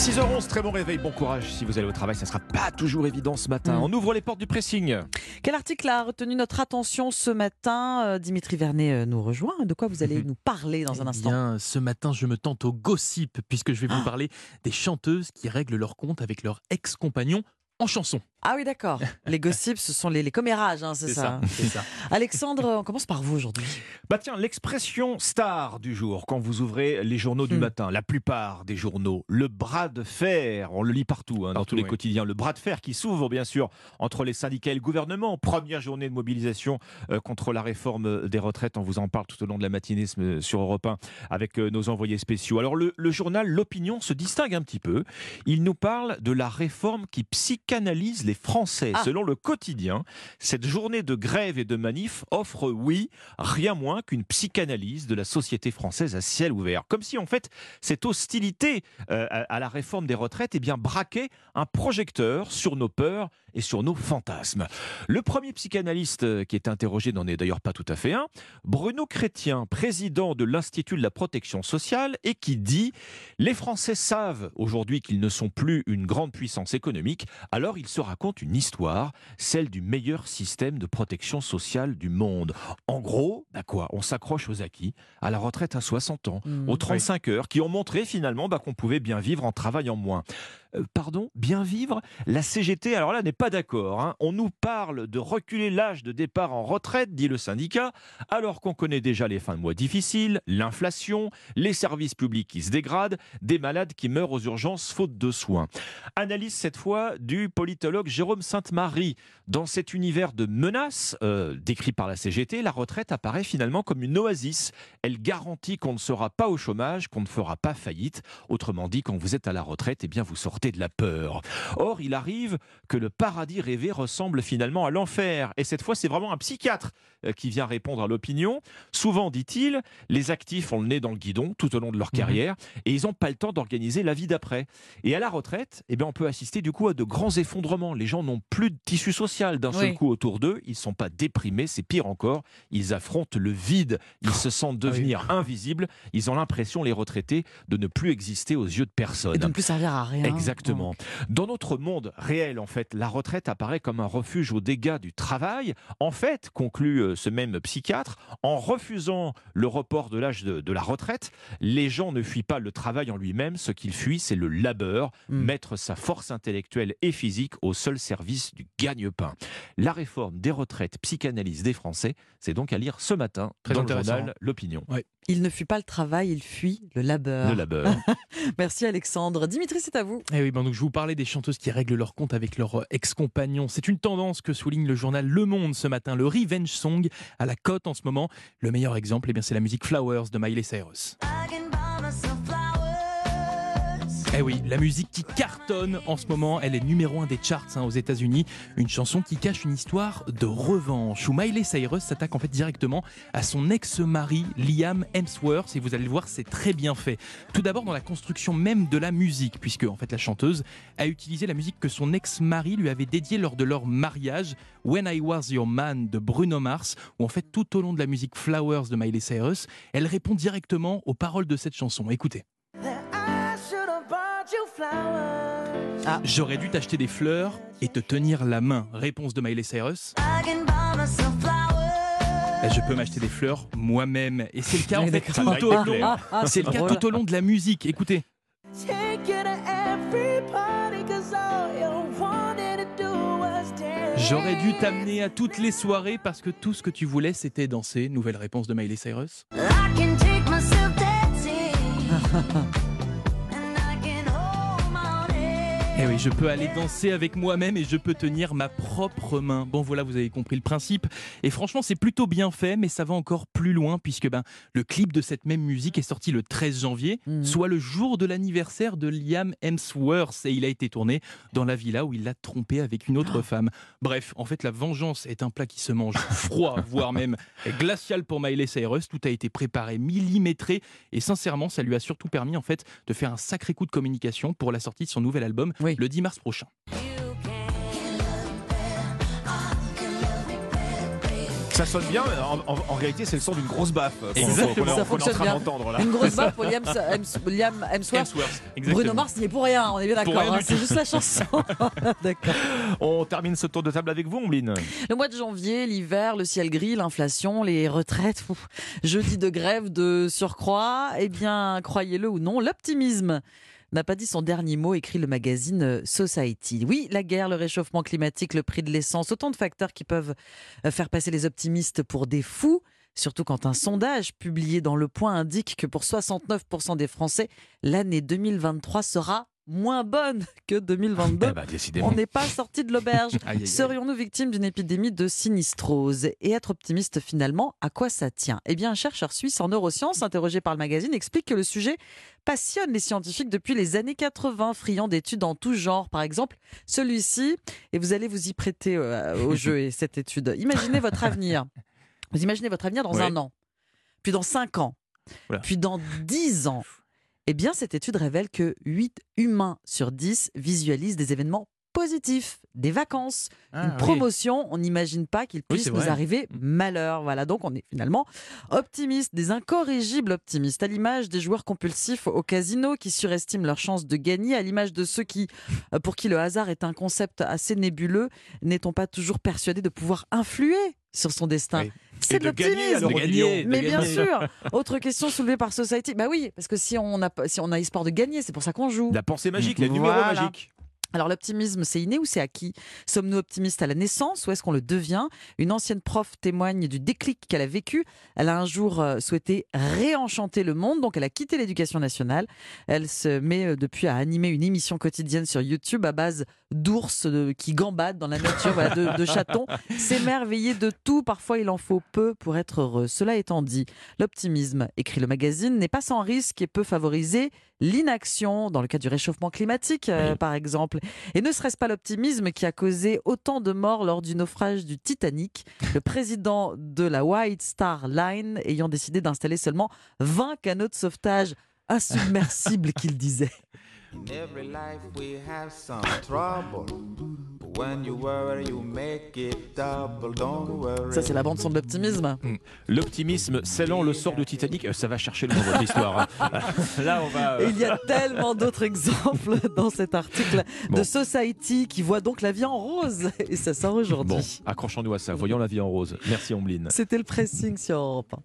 6h11, très bon réveil, bon courage. Si vous allez au travail, ça ne sera pas toujours évident ce matin. Mm. On ouvre les portes du pressing. Quel article a retenu notre attention ce matin? Euh, Dimitri Vernet euh, nous rejoint. De quoi vous allez nous parler dans un Eh instant? bien, ce matin, je me tente au gossip, puisque je vais vous Ah. parler des chanteuses qui règlent leur compte avec leur ex-compagnon en chanson. Ah oui, d'accord. Les gossips, ce sont les, les commérages, hein, c'est ça. hein. c'est ça. Alexandre, on commence par vous aujourd'hui. Bah tiens, l'expression star du jour, quand vous ouvrez les journaux du Hmm. matin, la plupart des journaux, le bras de fer, on le lit partout, hein, dans Partout, tous les oui. quotidiens, le bras de fer qui s'ouvre bien sûr entre les syndicats et le gouvernement. Première journée de mobilisation euh, contre la réforme des retraites, on vous en parle tout au long de la matinée ce- sur Europe 1 avec euh, nos envoyés spéciaux. Alors le, le journal L'Opinion se distingue un petit peu. Il nous parle de la réforme qui psychanalyse les Français. Ah. Selon le quotidien, cette journée de grève et de manif offre, oui, rien moins qu'une psychanalyse de la société française à ciel ouvert. Comme si, en fait, cette hostilité euh, à, la réforme des retraites eh bien, braquait un projecteur sur nos peurs et sur nos fantasmes. Le premier psychanalyste euh, qui est interrogé n'en est d'ailleurs pas tout à fait un, Bruno Chrétien, président de l'Institut de la protection sociale, et qui dit Les Français savent aujourd'hui qu'ils ne sont plus une grande puissance économique, alors ils se racontent une histoire, celle du meilleur système de protection sociale du monde. En gros, bah quoi On s'accroche aux acquis, à la retraite à 60 ans, Hmm. aux 35 heures, qui ont montré finalement bah, qu'on pouvait bien vivre en travaillant moins. Euh, pardon, bien vivre La CGT, alors là, n'est pas d'accord. hein. On nous parle de reculer l'âge de départ en retraite, dit le syndicat, alors qu'on connaît déjà les fins de mois difficiles, l'inflation, les services publics qui se dégradent, des malades qui meurent aux urgences faute de soins. Analyse cette fois du politologue Jérôme Sainte-Marie. Dans cet univers de menaces euh, décrit par la CGT, la retraite apparaît finalement comme une oasis. Elle garantit qu'on ne sera pas au chômage, qu'on ne fera pas faillite. Autrement dit, quand vous êtes à la retraite, eh bien vous sortez de la peur. Or, il arrive que le paradis rêvé ressemble finalement à l'enfer. Et cette fois, c'est vraiment un psychiatre euh, qui vient répondre à l'opinion. Souvent, dit-il, les actifs ont le nez dans le guidon tout au long de leur Mhm. carrière et ils n'ont pas le temps d'organiser la vie d'après. Et à la retraite, eh bien, on peut assister du coup à de grands effondrements. Les gens n'ont plus de tissu social d'un seul Oui. coup autour d'eux. Ils ne sont pas déprimés, c'est pire encore. Ils affrontent le vide. Ils se sentent Ah oui. devenir invisibles. Ils ont l'impression, les retraités, de ne plus exister aux yeux de personne. Et de ne plus servir à rien. Exactement. Dans notre monde réel, en fait, la retraite apparaît comme un refuge aux dégâts du travail. En fait, conclut euh, ce même psychiatre, en refusant le report de l'âge de, de la retraite, les gens ne fuient pas le travail en lui-même. Ce qu'ils fuient, c'est le labeur, Mm. mettre sa force intellectuelle et physique au seul service du gagne-pain. La réforme des retraites psychanalyse des Français, c'est donc à lire ce matin Très dans le journal L'Opinion. Il ne fuit pas le travail, il fuit le labeur. Le labeur. Merci Alexandre. Dimitri, c'est à vous. Eh oui, ben donc je vous parlais des chanteuses qui règlent leur compte avec leur euh, ex-compagnon. C'est une tendance que souligne le journal Le Monde ce matin. Le revenge song à la cote en ce moment. Le meilleur exemple, eh bien, c'est la musique Flowers de Miley Cyrus. Eh oui, la musique qui cartonne en ce moment, elle est numéro un des charts hein, aux États-Unis. Une chanson qui cache une histoire de revanche où Miley Cyrus s'attaque en fait directement à son ex-mari Liam Hemsworth. Et vous allez le voir, c'est très bien fait. Tout d'abord dans la construction même de la musique, puisque en fait la chanteuse a utilisé la musique que son ex-mari lui avait dédiée lors de leur mariage, When I Was Your Man de Bruno Mars, où en fait tout au long de la musique Flowers de Miley Cyrus, elle répond directement aux paroles de cette chanson. Écoutez. Ah. J'aurais dû t'acheter des fleurs et te tenir la main. Réponse de Miley Cyrus. Eh, Je peux m'acheter des fleurs moi-même. Et c'est le cas en fait tout au être long. Ah, C'est le cas tout au long de la musique. Écoutez. J'aurais dû t'amener à toutes les soirées parce que tout ce que tu voulais c'était danser. Nouvelle réponse de Miley Cyrus. Eh oui, je peux aller danser avec moi-même et je peux tenir ma propre main. Bon voilà, vous avez compris le principe. Et franchement, c'est plutôt bien fait, mais ça va encore plus loin puisque ben, le clip de cette même musique est sorti le 13 janvier, Mhm. soit le jour de l'anniversaire de Liam Hemsworth. Et il a été tourné dans la villa où il l'a trompé avec une autre femme. Bref, en fait, la vengeance est un plat qui se mange froid, voire même glacial pour Miley Cyrus. Tout a été préparé, millimétré. Et sincèrement, ça lui a surtout permis en fait de faire un sacré coup de communication pour la sortie de son nouvel album Oui. Le 10 mars prochain. Ça sonne bien, mais en, en- en réalité, c'est le son d'une grosse baffe Exactement. Ça fonctionne bien. là. Une grosse baffe pour Liam, Hems- Liam Hemsworth. Bruno Mars n'y est pour rien, on est bien d'accord. hein, c'est juste la chanson. d'accord. On termine ce tour de table avec vous, Ombline. Le mois de janvier, l'hiver, le ciel gris, l'inflation, les retraites, ouf, jeudi de grève de surcroît, eh bien, croyez-le ou non, l'optimisme n'a pas dit son dernier mot, écrit le magazine euh, Society. Oui, la guerre, le réchauffement climatique, le prix de l'essence, autant de facteurs qui peuvent euh, faire passer les optimistes pour des fous. Surtout quand un sondage publié dans Le Point indique que pour 69% des Français, l'année 2023 sera moins bonne que 2022. Eh ben. On n'est pas sorti de l'auberge. Serions-nous victimes d'une épidémie de sinistrose Et être optimiste finalement, à quoi ça tient? Eh bien, un chercheur suisse en neurosciences, interrogé par le magazine, explique que le sujet passionne les scientifiques depuis les années 80, friand d'études en tout genre. Par exemple, celui-ci, et vous allez vous y prêter euh, au jeu et cette étude. Imaginez votre avenir. Vous imaginez votre avenir dans Oui. un an, puis dans cinq ans, Oula. puis dans dix ans. Eh bien, cette étude révèle que 8 humains sur 10 visualisent des événements positifs, des vacances, Ah, une oui. promotion. On n'imagine pas qu'il Oui, puisse c'est nous vrai. arriver malheur. Voilà, donc on est finalement optimistes, des incorrigibles optimistes, à l'image des joueurs compulsifs au casino qui surestiment leurs chances de gagner, à l'image de ceux qui, euh, pour qui le hasard est un concept assez nébuleux, n'est-on pas toujours persuadé de pouvoir influer sur son destin Oui. C'est de l'optimisme. De Mais bien gagner. sûr. Autre question soulevée par Society. Bah oui, parce que si on a si on a espoir de gagner, c'est pour ça qu'on joue. La pensée magique, les numéros Voilà. magiques. Alors l'optimisme, c'est inné ou c'est acquis? Sommes-nous optimistes à la naissance ou est-ce qu'on le devient? Une ancienne prof témoigne du déclic qu'elle a vécu. Elle a un jour euh, souhaité réenchanter le monde, donc elle a quitté l'éducation nationale. Elle se met euh, depuis à animer une émission quotidienne sur YouTube à base d'ours euh, qui gambadent dans la nature, voilà, de, de chatons. S'émerveiller de tout, parfois il en faut peu pour être heureux. Cela étant dit, l'optimisme, écrit le magazine, n'est pas sans risque et peut favoriser l'inaction dans le cas du réchauffement climatique, euh, par exemple. Et ne serait-ce pas l'optimisme qui a causé autant de morts lors du naufrage du Titanic, le président de la White Star Line ayant décidé d'installer seulement 20 canaux de sauvetage insubmersibles qu'il disait. In every life we have some trouble. But when you worry, you make it double. Don't worry. Ça, c'est la bande-son de l'optimisme. L'optimisme scellant le sort du Titanic. Euh, Ça va chercher le nom de votre histoire. hein. Là, on va. Et euh, il y a tellement d'autres exemples dans cet article de Bon. Society qui voit donc la vie en rose. Et ça sort Bon, aujourd'hui. accrochons-nous à ça. Voyons la vie en rose. Merci, Ombline. C'était le pressing sur Europe 1.